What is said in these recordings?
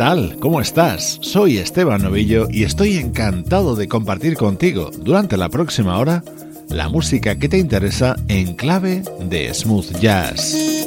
Tal? ¿Cómo estás? Soy Esteban Novillo y estoy encantado de compartir contigo durante la próxima hora la música que te interesa en clave de smooth jazz.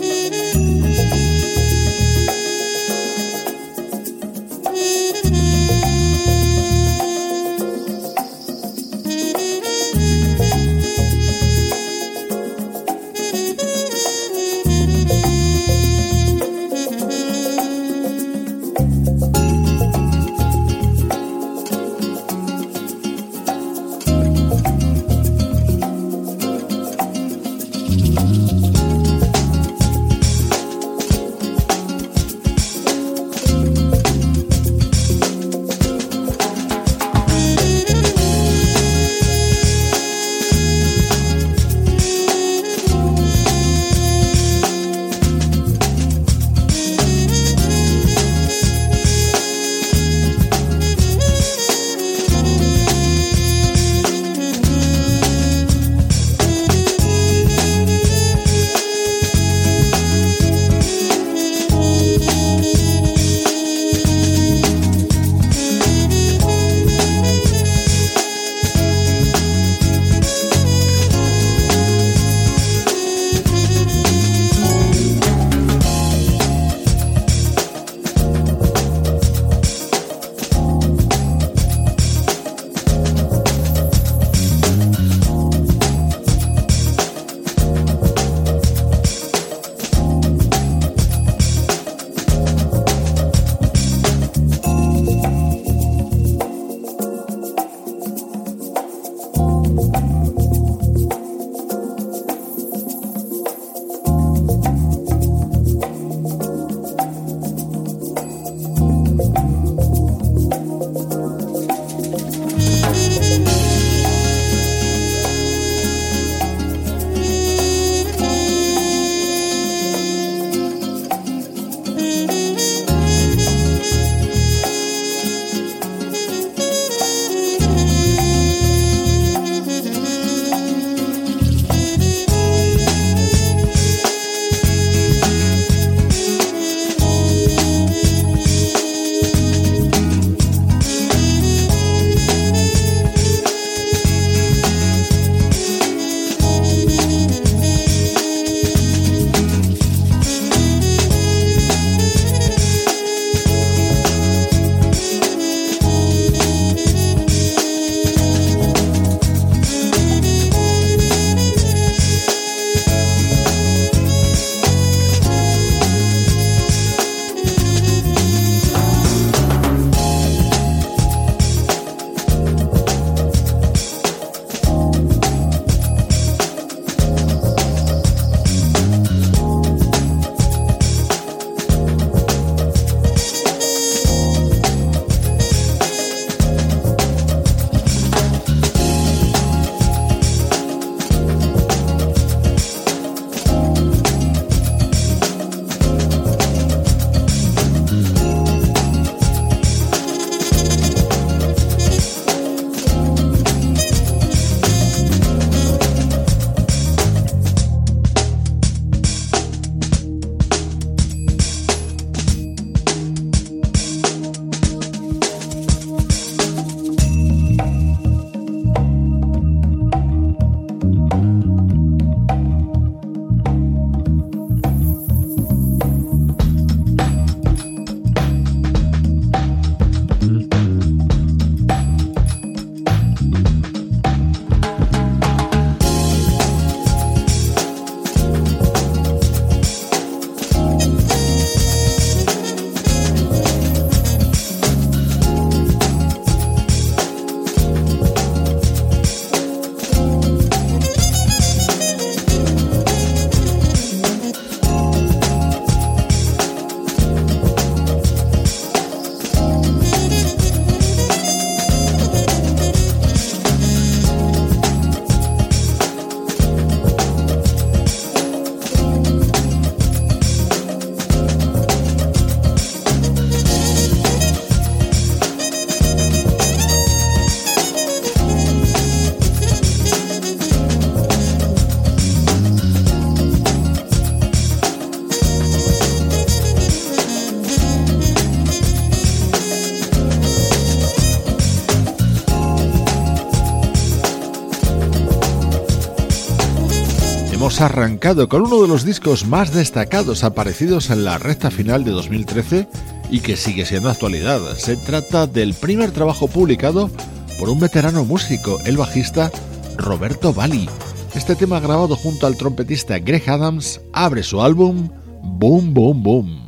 Hemos arrancado con uno de los discos más destacados aparecidos en la recta final de 2013 y que sigue siendo actualidad. Se trata del primer trabajo publicado por un veterano músico, el bajista Roberto Bali. Este tema grabado junto al trompetista Greg Adams abre su álbum Boom Boom Boom.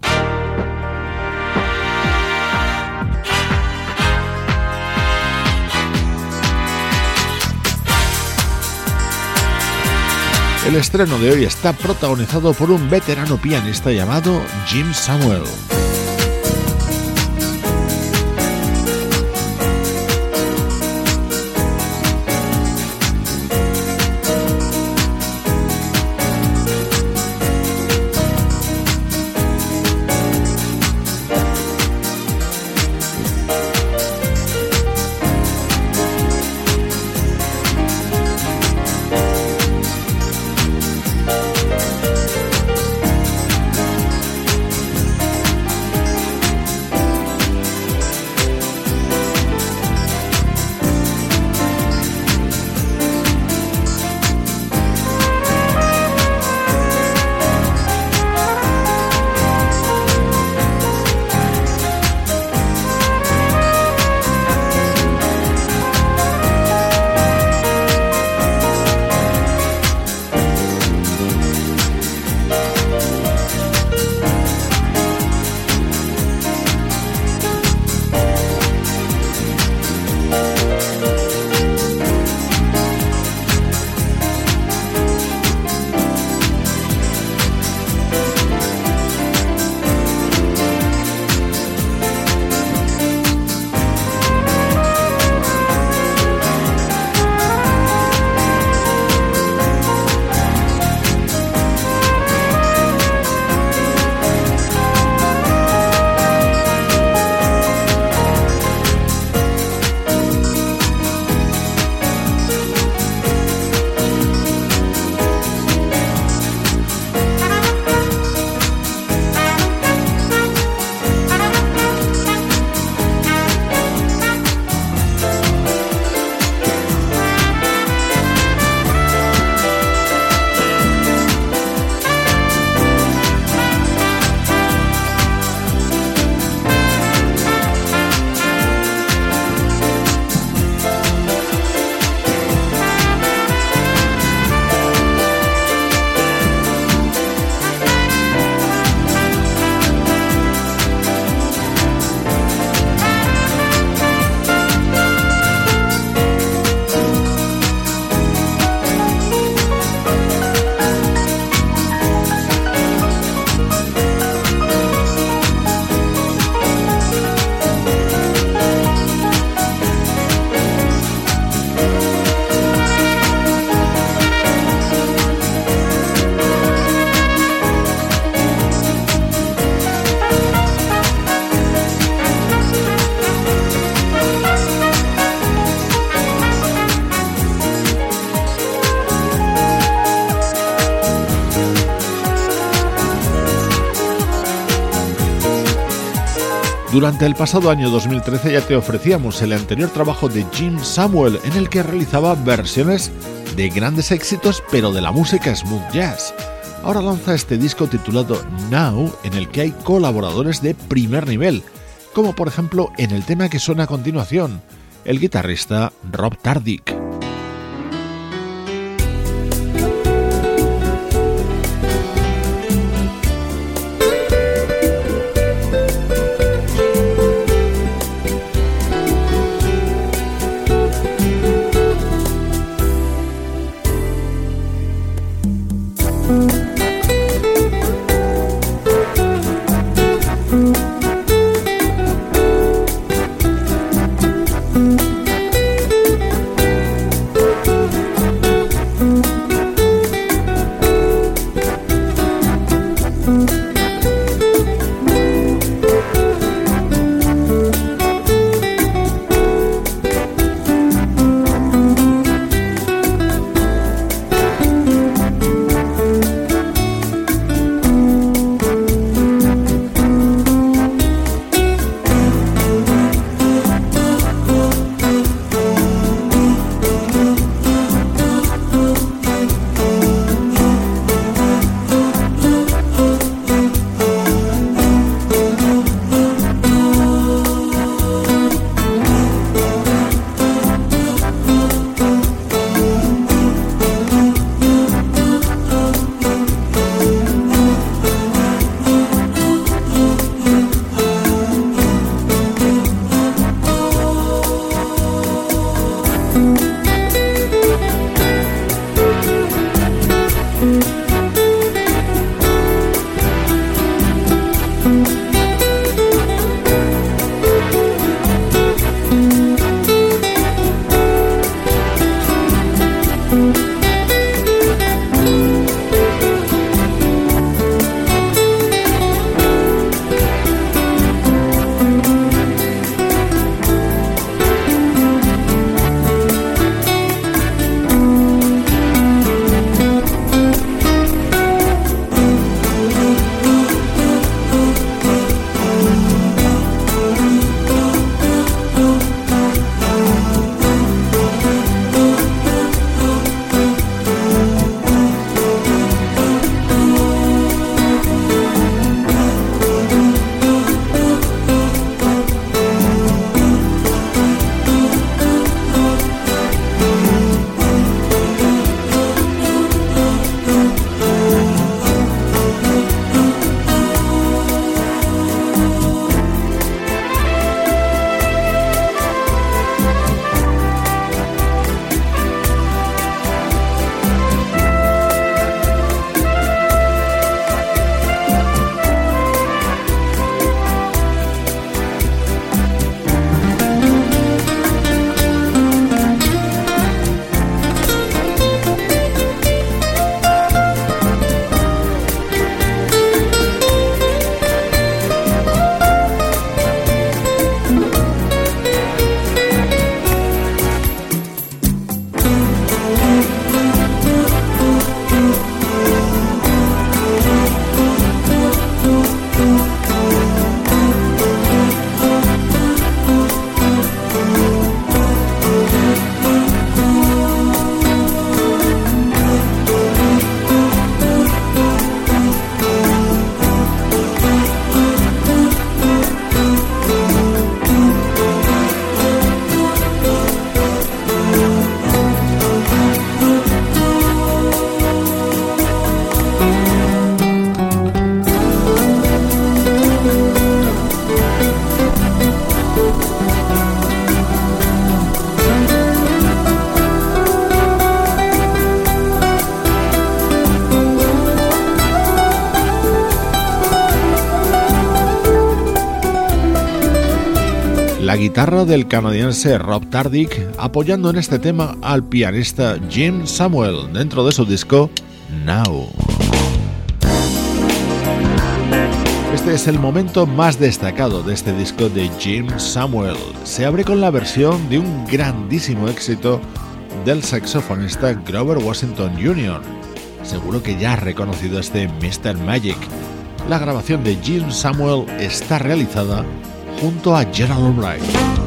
El estreno de hoy está protagonizado por un veterano pianista llamado Jim Samuel. Durante el pasado año 2013 ya te ofrecíamos el anterior trabajo de Jim Samuel en el que realizaba versiones de grandes éxitos pero de la música smooth jazz. Ahora lanza este disco titulado Now en el que hay colaboradores de primer nivel, como por ejemplo en el tema que suena a continuación, el guitarrista Rob Tardick. Del canadiense Rob Tardick, apoyando en este tema al pianista Jim Samuel dentro de su disco Now. Este es el momento más destacado de este disco de Jim Samuel. Se abre con la versión de un grandísimo éxito del saxofonista Grover Washington Jr. Seguro que ya has reconocido este Mr. Magic. La grabación de Jim Samuel está realizada junto a Gerald Wright.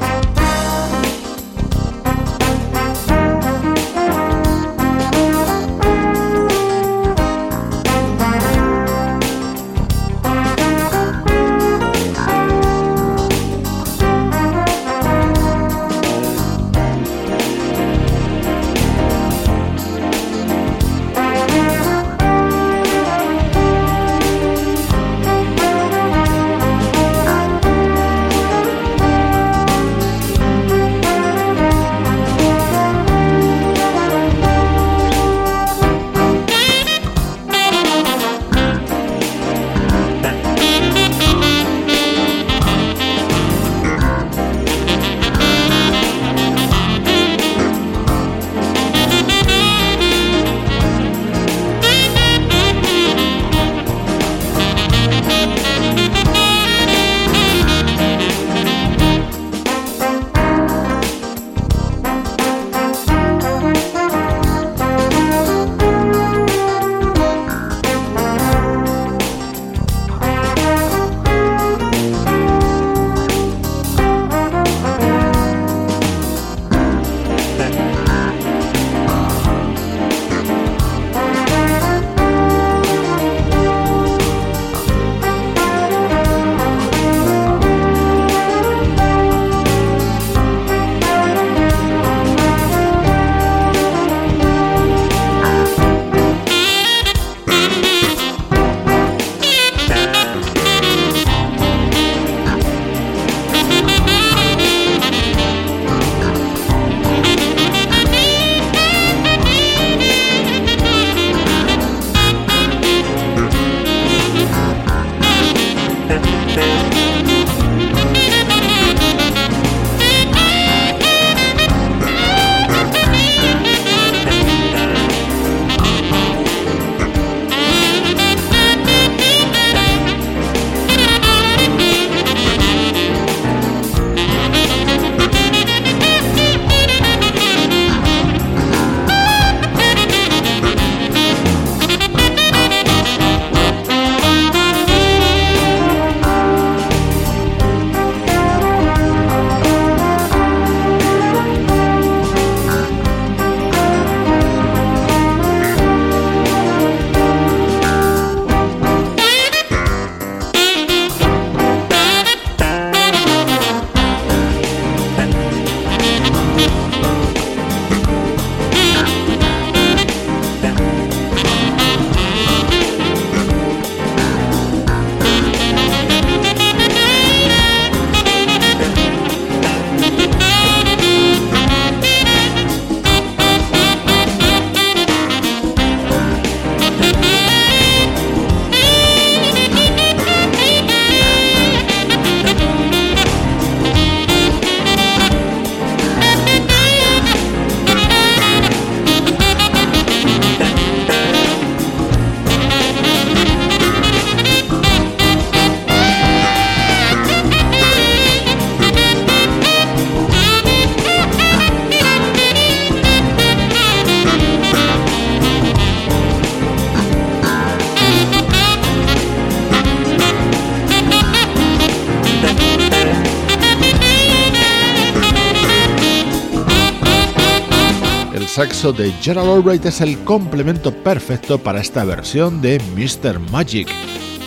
Saxo de Gerald Albright es el complemento perfecto para esta versión de Mr. Magic,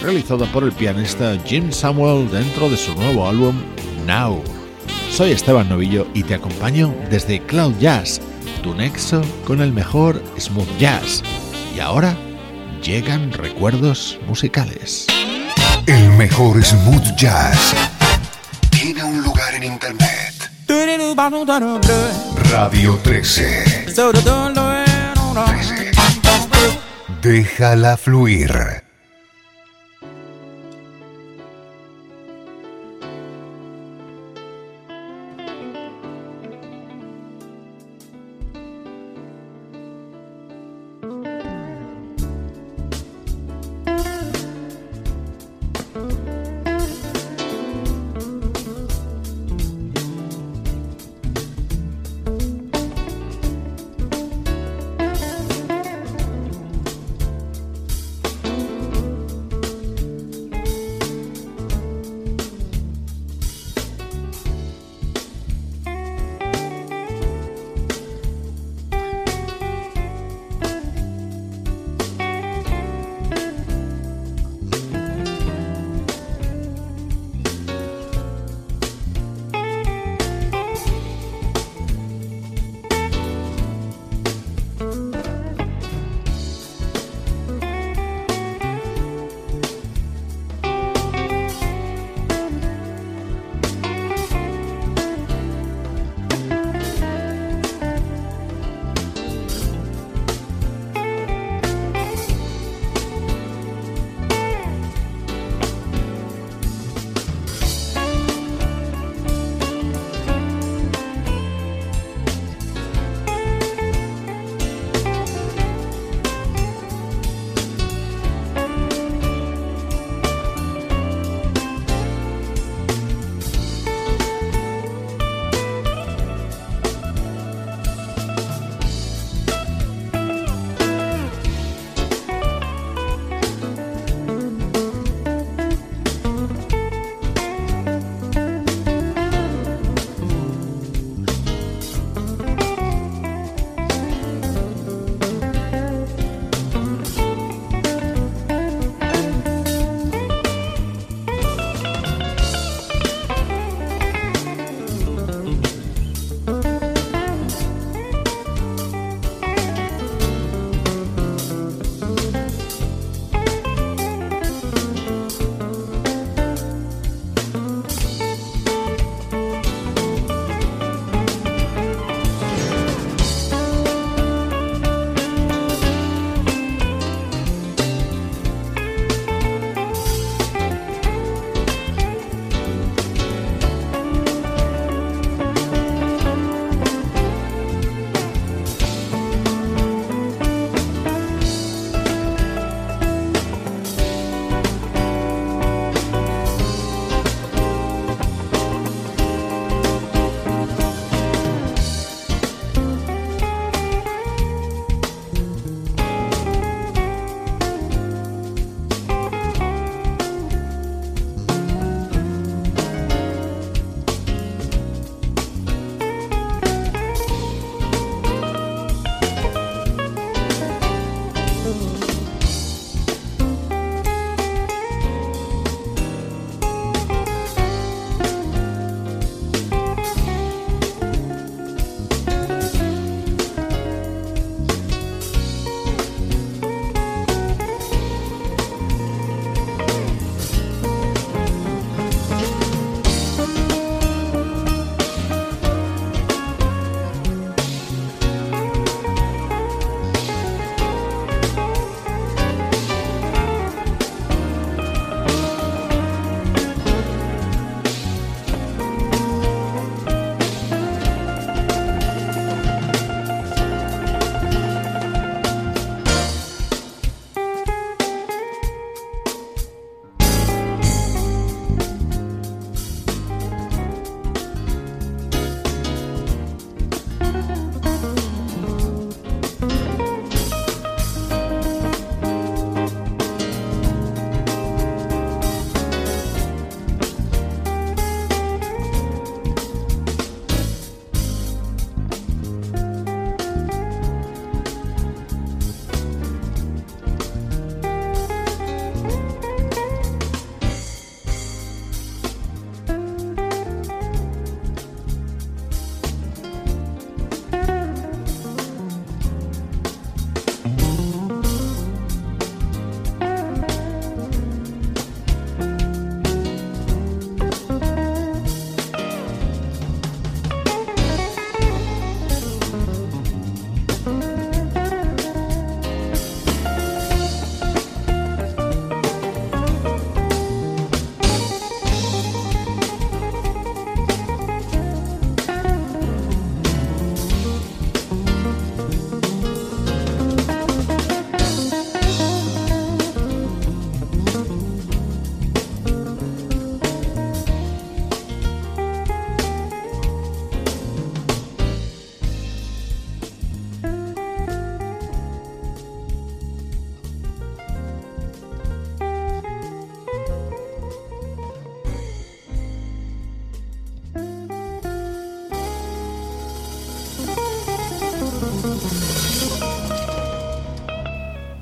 realizada por el pianista Jim Samuel dentro de su nuevo álbum Now. Soy Esteban Novillo y te acompaño desde Cloud Jazz, tu nexo con el mejor smooth jazz. Y ahora llegan recuerdos musicales. El mejor smooth jazz tiene un lugar en internet. Radio 13. Déjala fluir.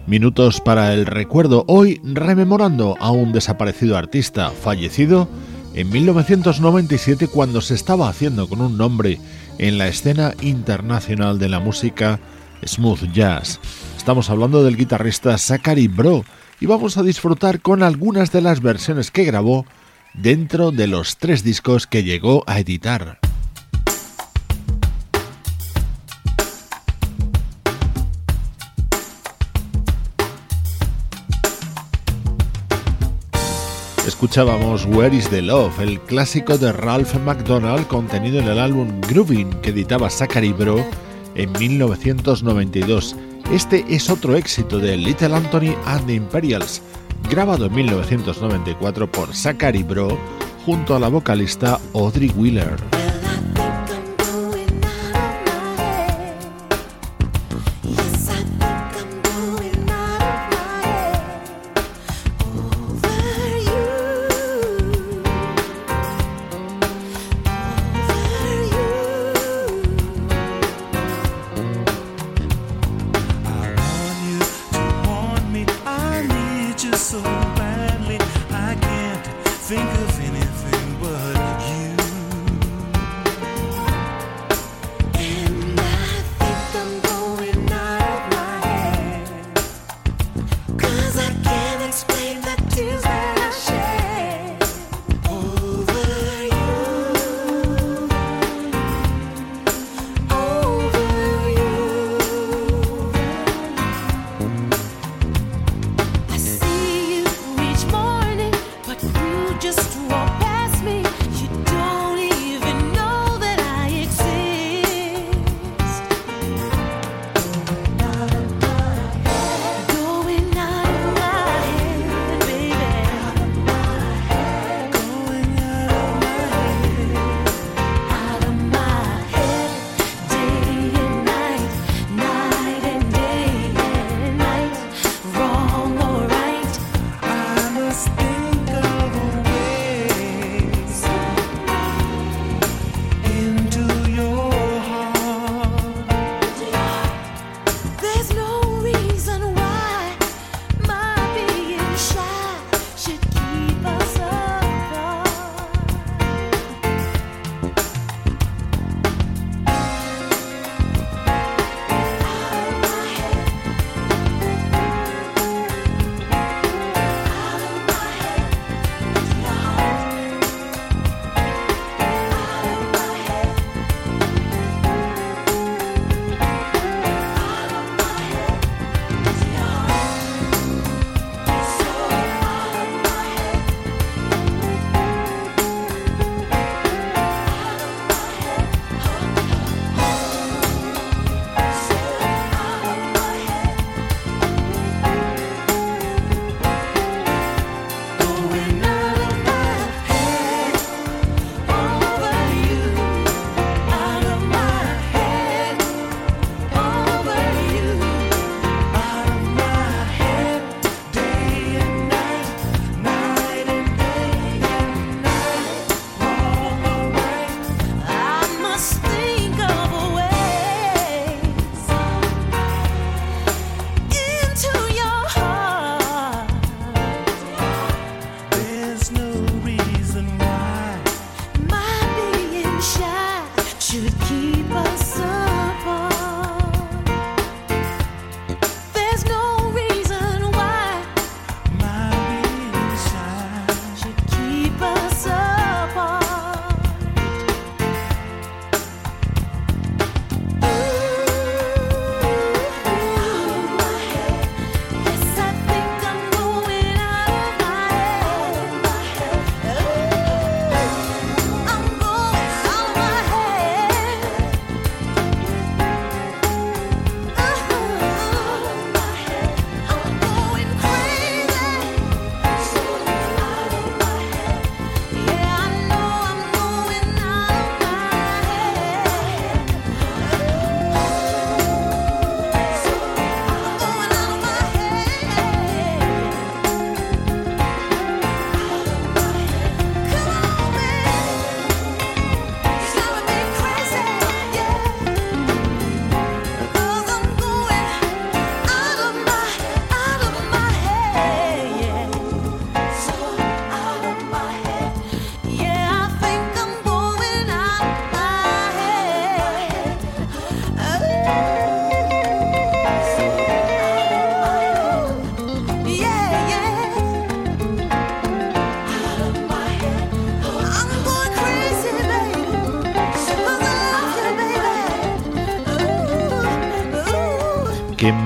Minutos para el recuerdo, hoy rememorando a un desaparecido artista fallecido en 1997 cuando se estaba haciendo con un nombre en la escena internacional de la música smooth jazz. Estamos hablando del guitarrista Zachary Bro y vamos a disfrutar con algunas de las versiones que grabó dentro de los tres discos que llegó a editar. Escuchábamos Where is the Love, el clásico de Ralph McDonald contenido en el álbum Grooving que editaba Zachary Bro en 1992. Este es otro éxito de Little Anthony and the Imperials, grabado en 1994 por Zachary Bro junto a la vocalista Audrey Wheeler. Think of anything but you.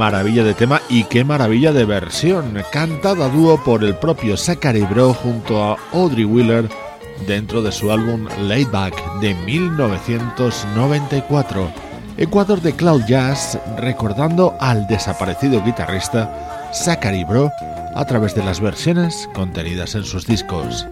Maravilla de tema y qué maravilla de versión, cantada a dúo por el propio Zachary Bro junto a Audrey Wheeler dentro de su álbum Layback de 1994. Ecuador de Cloud Jazz recordando al desaparecido guitarrista Zachary Bro a través de las versiones contenidas en sus discos.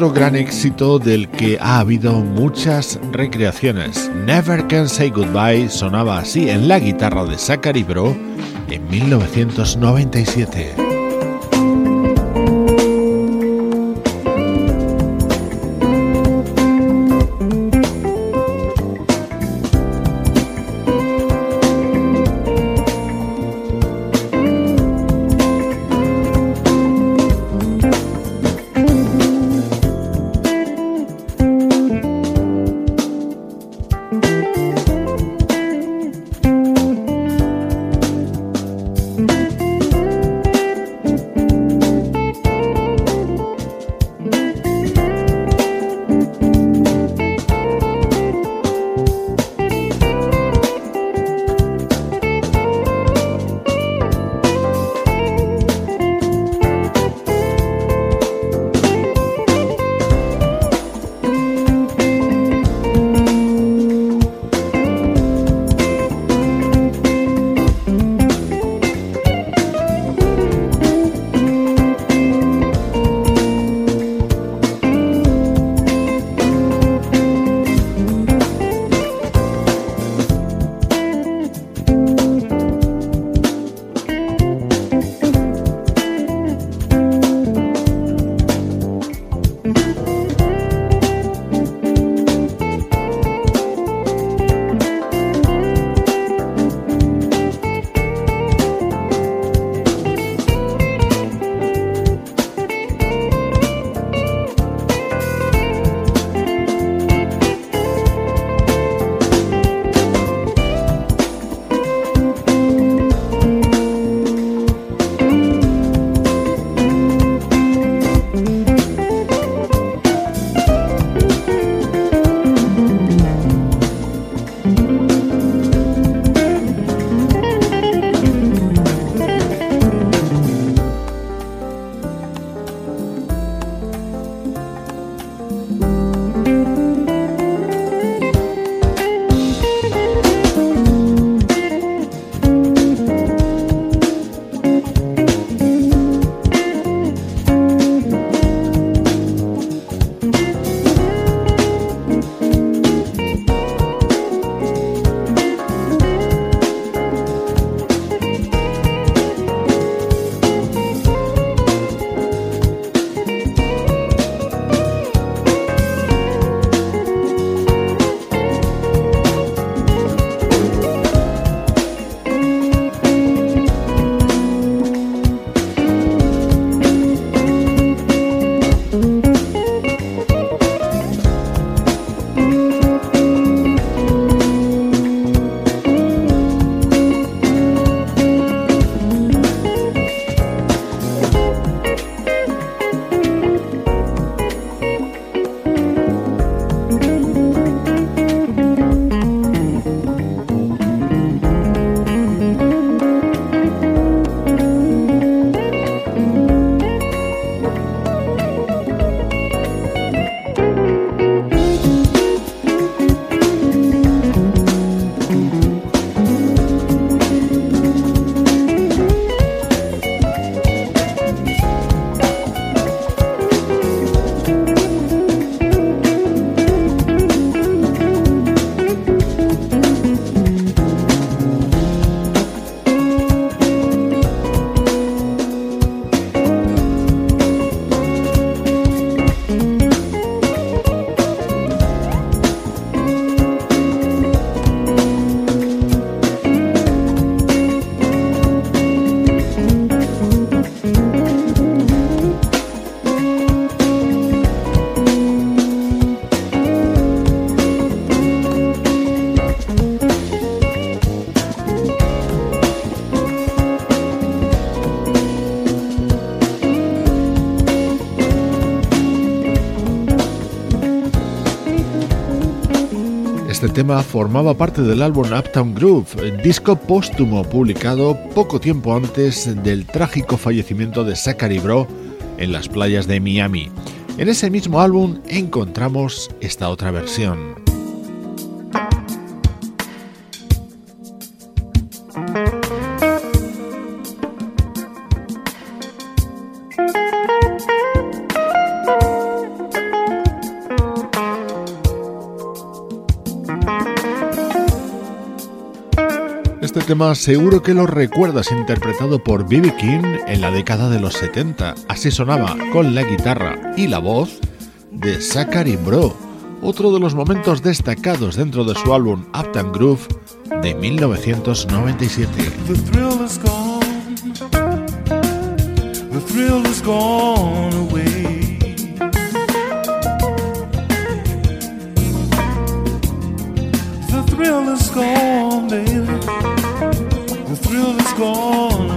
Otro gran éxito del que ha habido muchas recreaciones. Never Can Say Goodbye sonaba así en la guitarra de Zachary Bro en 1997. Tema formaba parte del álbum Uptown Groove, disco póstumo publicado poco tiempo antes del trágico fallecimiento de Zachary Bro en las playas de Miami. En ese mismo álbum encontramos esta otra versión. Tema seguro que lo recuerdas interpretado por B.B. King en la década de los 70. Así sonaba con la guitarra y la voz de Zachary Bro, otro de los momentos destacados dentro de su álbum Uptown Groove de 1997. The thrill is gone. Thrill is gone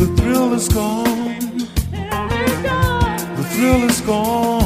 the thrill is gone. The thrill is gone.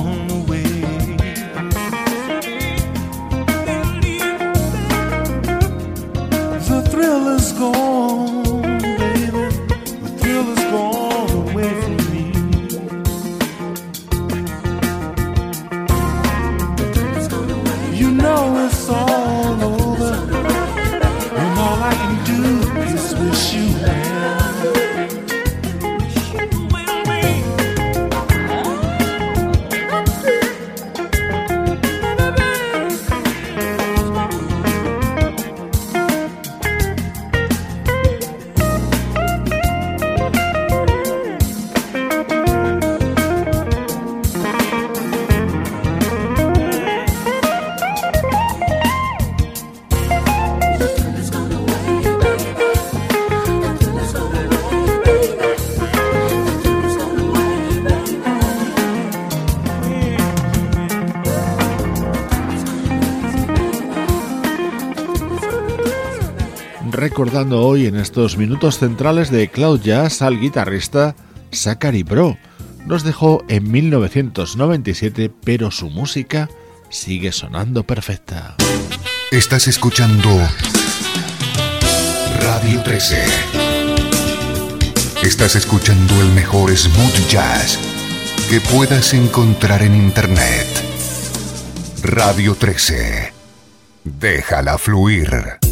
Recordando hoy en estos minutos centrales de Cloud Jazz al guitarrista Zachary Bro. Nos dejó en 1997, pero su música sigue sonando perfecta. Estás escuchando Radio 13. Estás escuchando el mejor smooth jazz que puedas encontrar en Internet. Radio 13. Déjala fluir.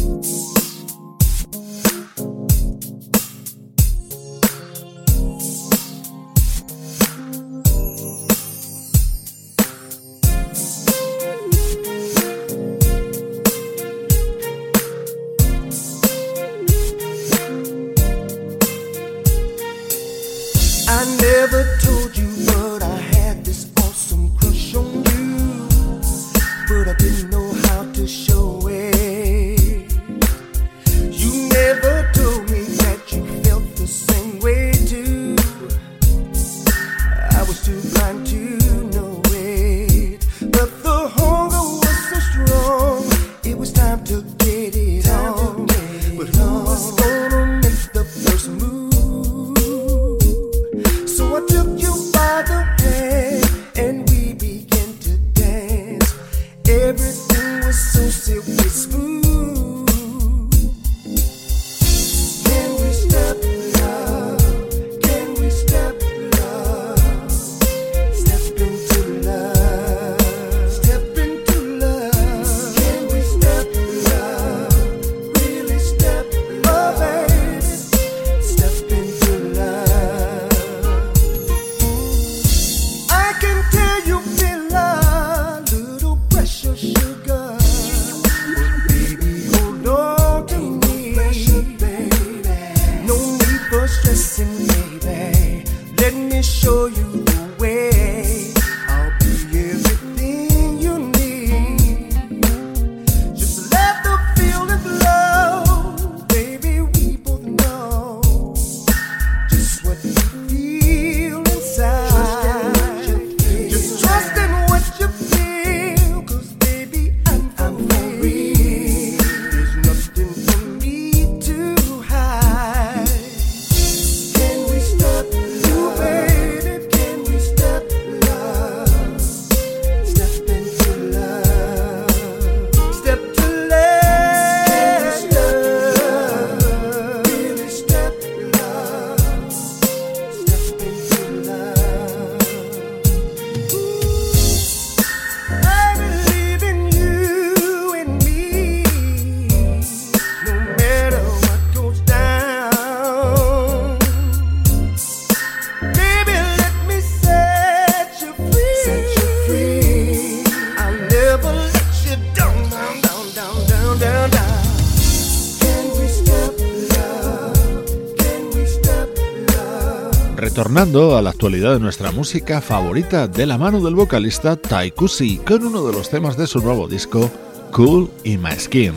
Actualidad de nuestra música favorita de la mano del vocalista Taikusi con uno de los temas de su nuevo disco Cool in My Skin.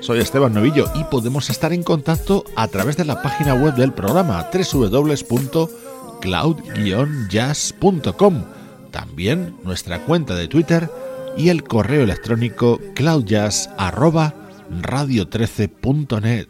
Soy Esteban Novillo y podemos estar en contacto a través de la página web del programa www.cloud-jazz.com, también nuestra cuenta de Twitter y el correo electrónico cloudjazz@radio13.net.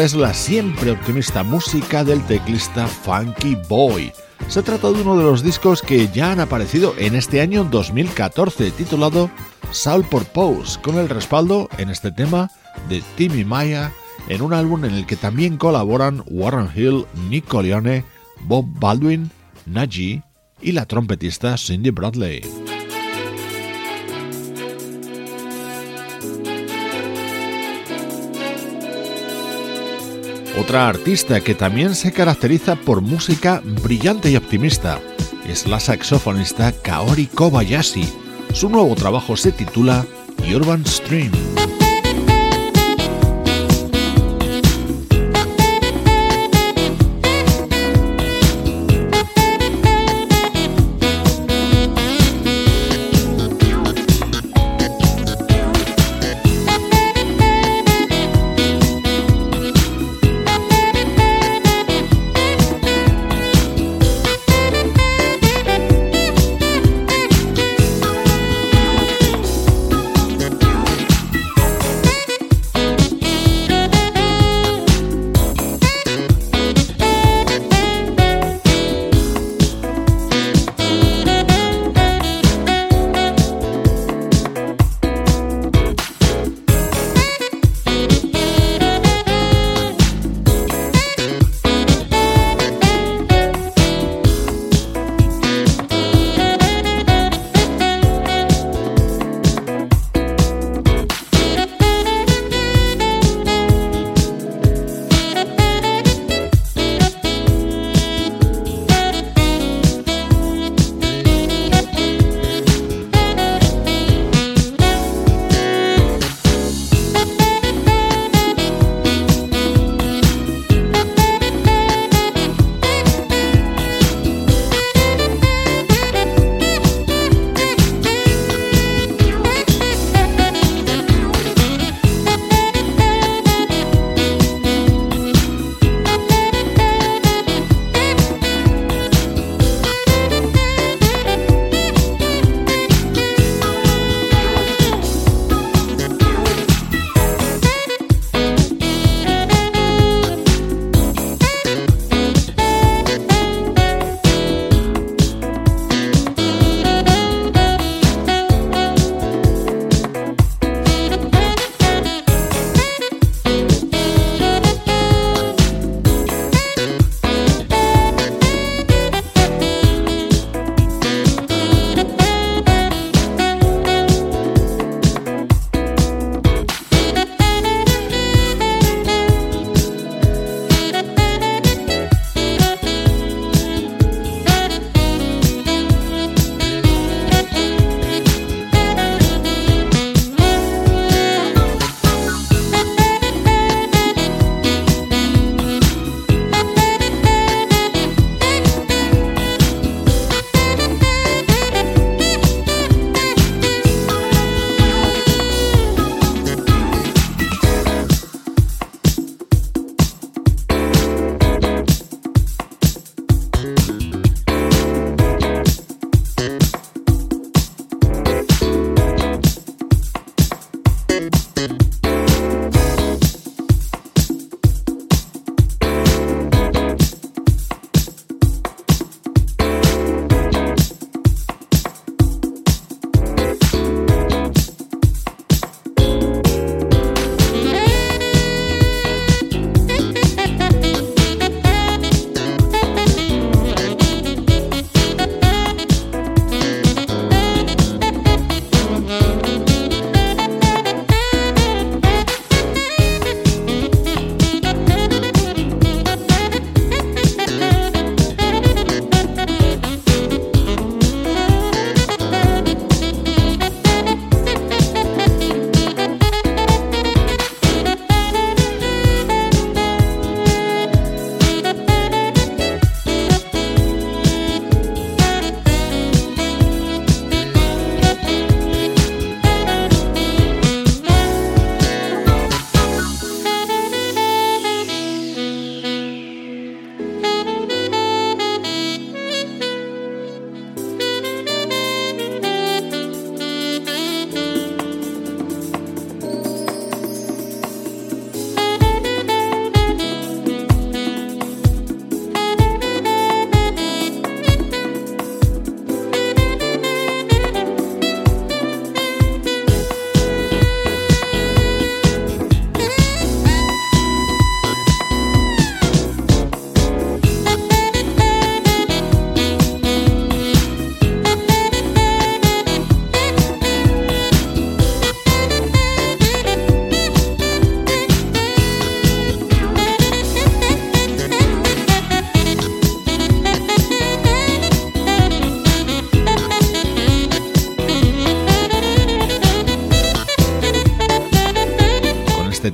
es la siempre optimista música del teclista Funky Boy. Se trata de uno de los discos que ya han aparecido en este año 2014, titulado Soul Purpose, con el respaldo en este tema de Timmy Maya, en un álbum en el que también colaboran Warren Hill, Nick Leone, Bob Baldwin, Najee y la trompetista Cindy Bradley. Otra artista que también se caracteriza por música brillante y optimista es la saxofonista Kaori Kobayashi. Su nuevo trabajo se titula Urban Stream.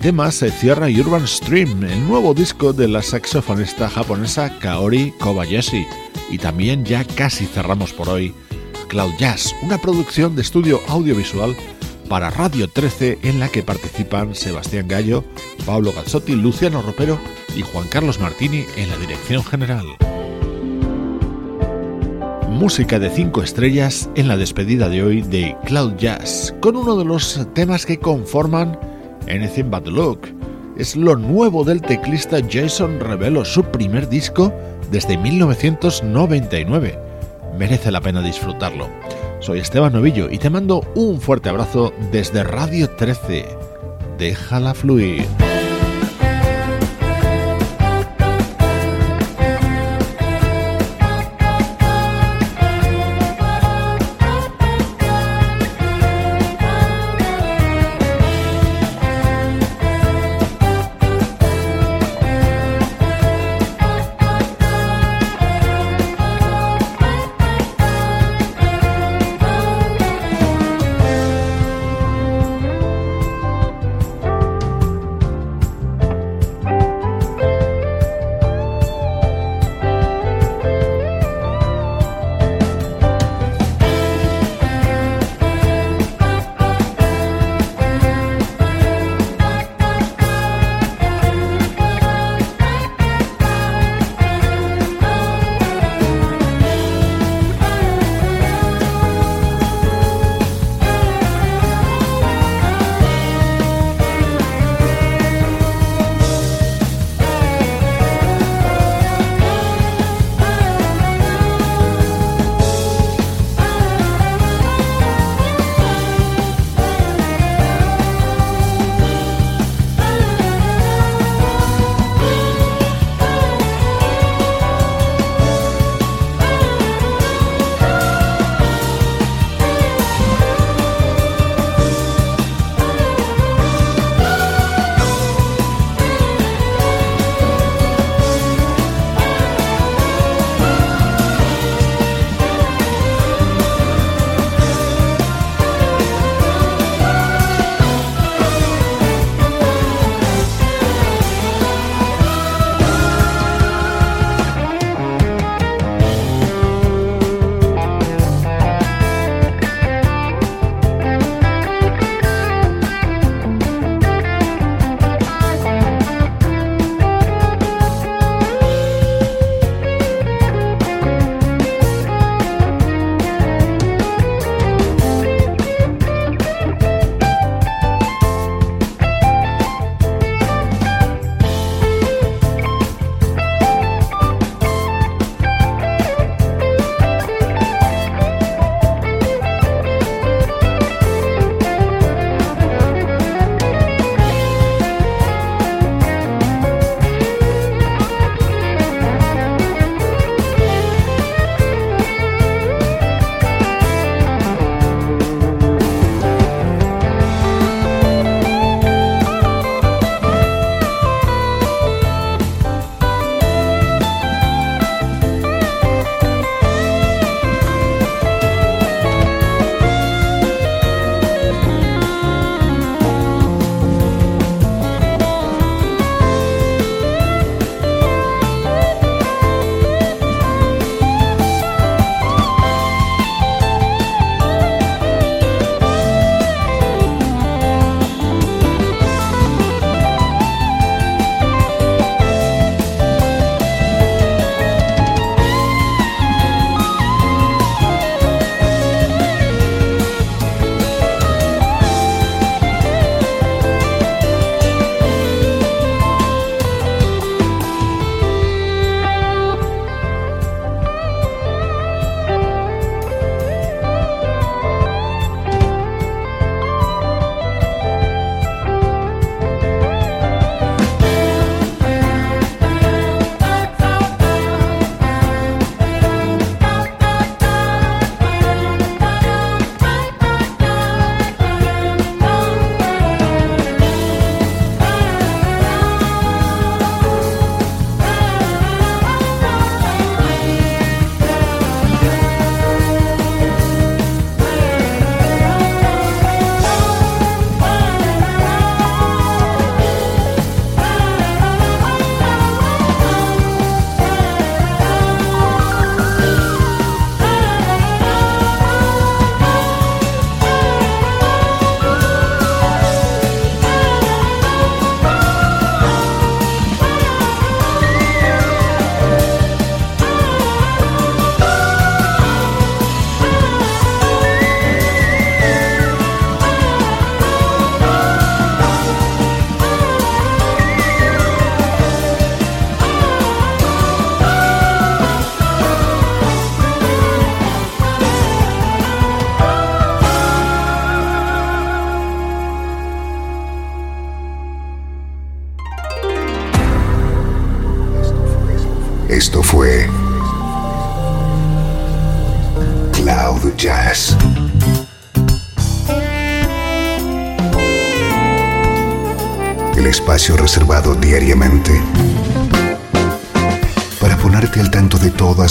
Temas se cierra Urban Stream, el nuevo disco de la saxofonista japonesa Kaori Kobayashi. Y también ya casi cerramos por hoy Cloud Jazz, una producción de estudio audiovisual para Radio 13 en la que participan Sebastián Gallo, Pablo Gazzotti, Luciano Ropero y Juan Carlos Martini en la dirección general. Música de 5 estrellas en la despedida de hoy de Cloud Jazz, con uno de los temas que conforman Anything But Look. Es lo nuevo del teclista Jason Revelo, su primer disco desde 1999. Merece la pena disfrutarlo. Soy Esteban Novillo y te mando un fuerte abrazo desde Radio 13. Déjala fluir.